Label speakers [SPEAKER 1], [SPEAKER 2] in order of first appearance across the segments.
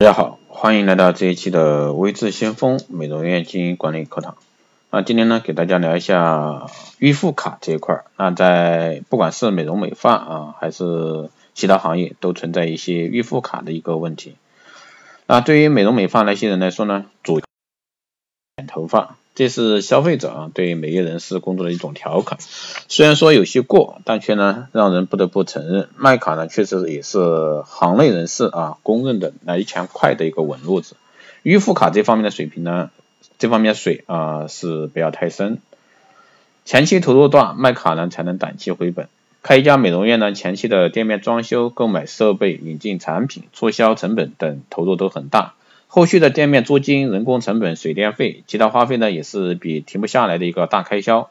[SPEAKER 1] 大家好，欢迎来到这一期的微智先锋美容院经营管理课堂。那今天呢，给大家聊一下预付卡这一块儿。那在不管是美容美发啊，还是其他行业，都存在一些预付卡的一个问题。那对于美容美发那些人来说呢，主剪头发。这是消费者啊对美业人士工作的一种调侃，虽然说有些过，但却呢让人不得不承认，麦卡呢确实也是行内人士啊公认的来钱快的一个稳路子。预付卡这方面的水平呢，这方面水啊是不要太深，前期投入大，麦卡呢才能短期回本。开一家美容院呢，前期的店面装修、购买设备、引进产品、促销成本等投入都很大。后续的店面租金、人工成本、水电费，其他花费呢也是比停不下来的一个大开销。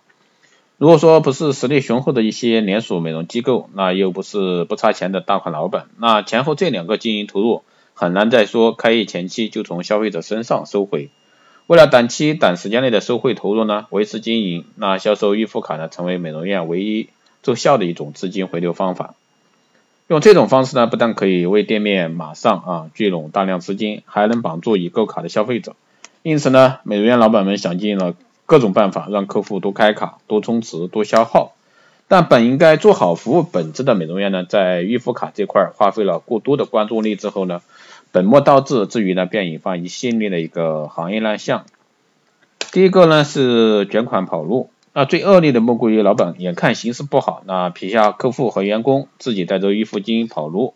[SPEAKER 1] 如果说不是实力雄厚的一些连锁美容机构，那又不是不差钱的大款老板，那前后这两个经营投入很难再说开业前期就从消费者身上收回。为了短期短时间内的收回投入呢，维持经营，那销售预付卡呢成为美容院唯一奏效的一种资金回流方法。用这种方式呢，不但可以为店面马上啊聚拢大量资金，还能绑住已购卡的消费者。因此呢，美容院老板们想尽了各种办法，让客户多开卡、多充值、多消耗。但本应该做好服务本质的美容院呢，在预付卡这块花费了过多的关注力之后呢，本末倒置，至于呢，便引发一系列的一个行业乱象。第一个呢是卷款跑路。那最恶劣的莫过于老板眼看形势不好，那撇下客户和员工，自己带着预付金跑路。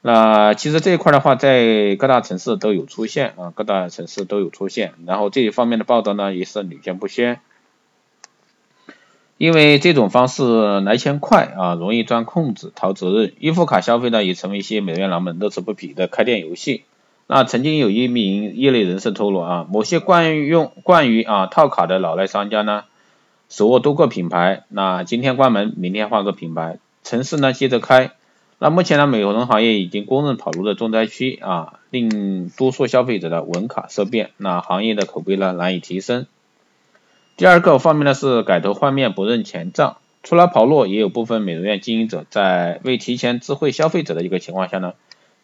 [SPEAKER 1] 那其实这一块的话，在各大城市都有出现啊，各大城市都有出现。然后这一方面的报道呢，也是屡见不鲜。因为这种方式来钱快啊，容易钻空子、逃责任。预付卡消费呢，也成为一些美容院老板乐此不疲的开店游戏。那曾经有一名业内人士透露啊，某些惯用惯于啊套卡的老赖商家呢。手握多个品牌，那今天关门，明天换个品牌，城市呢接着开。那目前呢，美容行业已经公认跑路的重灾区啊，令多数消费者的稳卡色变，那行业的口碑呢难以提升。第二个方面呢是改头换面不认钱账，除了跑路，也有部分美容院经营者在未提前知会消费者的一个情况下呢，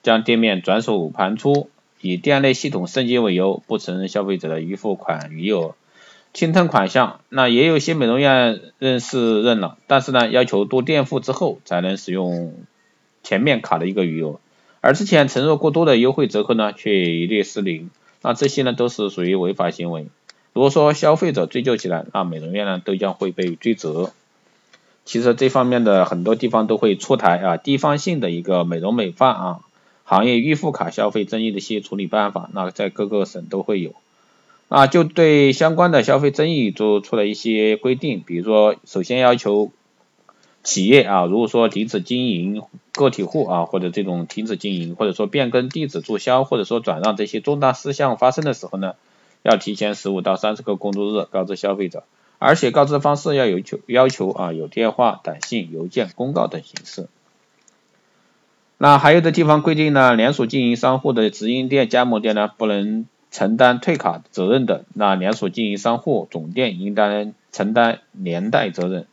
[SPEAKER 1] 将店面转手盘出，以店内系统升级为由，不承认消费者的预付款余额。清吞款项，那也有些美容院认识认了，但是呢，要求多垫付之后才能使用前面卡的一个余额，而之前承诺过多的优惠折扣呢，却一律失灵，那这些呢都是属于违法行为。如果说消费者追究起来，那美容院呢都将会被追责。其实这方面的很多地方都会出台啊地方性的一个美容美发啊行业预付卡消费争议的一些处理办法，那在各个省都会有。啊，就对相关的消费争议做出了一些规定，比如说，首先要求企业啊，如果说停止经营，个体户啊，或者这种停止经营，或者说变更地址注销，或者说转让这些重大事项发生的时候呢，要提前十五到三十个工作日告知消费者，而且告知方式要有求要求啊，有电话、短信、邮件、公告等形式。那还有的地方规定呢，连锁经营商户的直营店、加盟店呢，不能。承担退卡责任的，那连锁经营商户总店应当承担连带责任。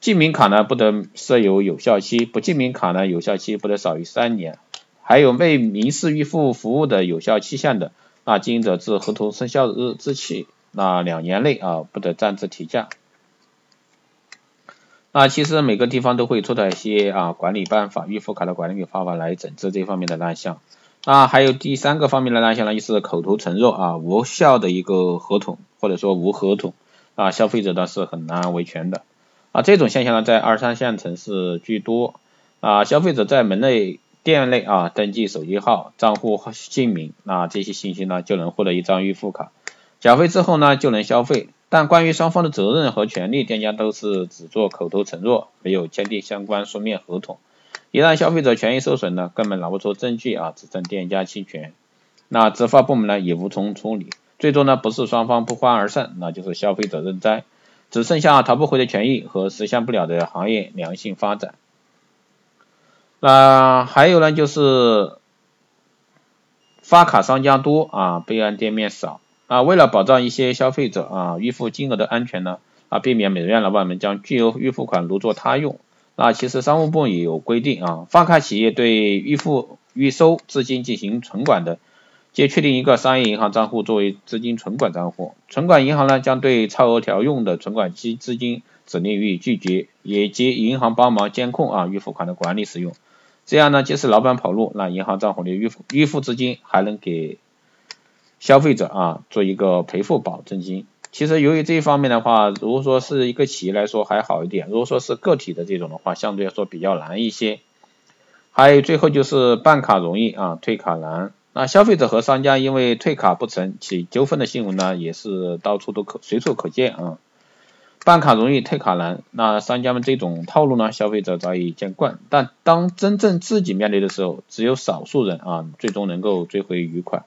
[SPEAKER 1] 记名卡呢不得设有有效期，不记名卡呢有效期不得少于三年。还有未明示预付服务的有效期限的，那经营者自合同生效日之起，那两年内啊不得擅自提价。那其实每个地方都会出台一些啊管理办法、预付卡的管理方法来整治这方面的乱象。啊，还有第三个方面的乱象呢，就是口头承诺啊无效的一个合同，或者说无合同啊，消费者呢是很难维权的啊。这种现象呢，在二三线城市居多啊。消费者在门内店内啊登记手机号、账户姓名，那这些信息呢就能获得一张预付卡，缴费之后呢就能消费。但关于双方的责任和权利，店家都是只做口头承诺，没有签订相关书面合同。一旦消费者权益受损呢，根本拿不出证据啊，指证店家侵权，那执法部门呢也无从处理，最终呢不是双方不欢而散，那就是消费者认栽，只剩下讨不回的权益和实现不了的行业良性发展。那还有呢，就是发卡商家多啊，备案店面少啊，为了保障一些消费者啊预付金额的安全呢，啊避免美容院老板们将巨额预付款如作他用。那其实商务部也有规定啊，发卡企业对预付预收资金进行存管的，皆确定一个商业银行账户作为资金存管账户。存管银行呢，将对超额调用的存管期资金指令予以拒绝，也及银行帮忙监控啊预付款的管理使用。这样呢，即使老板跑路，那银行账户的预付预付资金还能给消费者啊做一个赔付保证金。其实由于这一方面的话，如果说是一个企业来说还好一点，如果说是个体的这种的话，相对来说比较难一些。还有最后就是办卡容易啊，退卡难。那消费者和商家因为退卡不成起纠纷的新闻呢，也是到处都可随处可见啊。办卡容易退卡难，那商家们这种套路呢，消费者早已见惯。但当真正自己面对的时候，只有少数人啊，最终能够追回余款。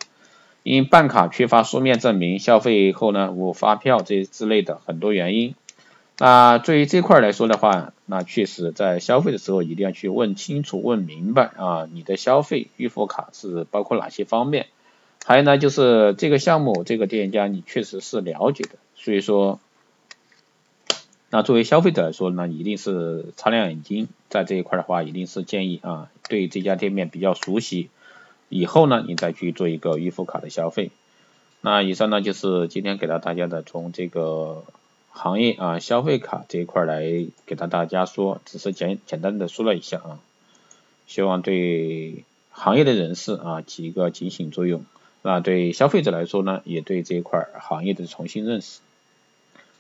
[SPEAKER 1] 因办卡缺乏书面证明，消费后呢无发票这之类的很多原因。那对于这块来说的话，那确实在消费的时候一定要去问清楚、问明白啊，你的消费预付卡是包括哪些方面？还有呢，就是这个项目、这个店家你确实是了解的，所以说，那作为消费者来说呢，一定是擦亮眼睛，在这一块的话，一定是建议啊，对这家店面比较熟悉。以后呢，你再去做一个预付卡的消费。那以上呢就是今天给到大家的，从这个行业啊消费卡这一块来给到大家说，只是简简单的说了一下啊，希望对行业的人士啊起一个警醒作用。那对消费者来说呢，也对这一块行业的重新认识。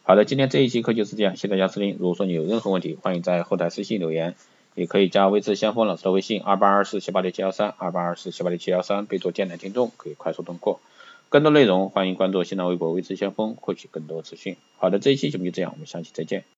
[SPEAKER 1] 好的，今天这一节课就是这样，谢谢大家收听。如果说你有任何问题，欢迎在后台私信留言。也可以加微智先锋老师的微信二八二四七八六七幺三二八二四七八六七幺三，备注“电台听众”，可以快速通过。更多内容欢迎关注新浪微博微智先锋，获取更多资讯。好的，这一期节目就这样，我们下期再见。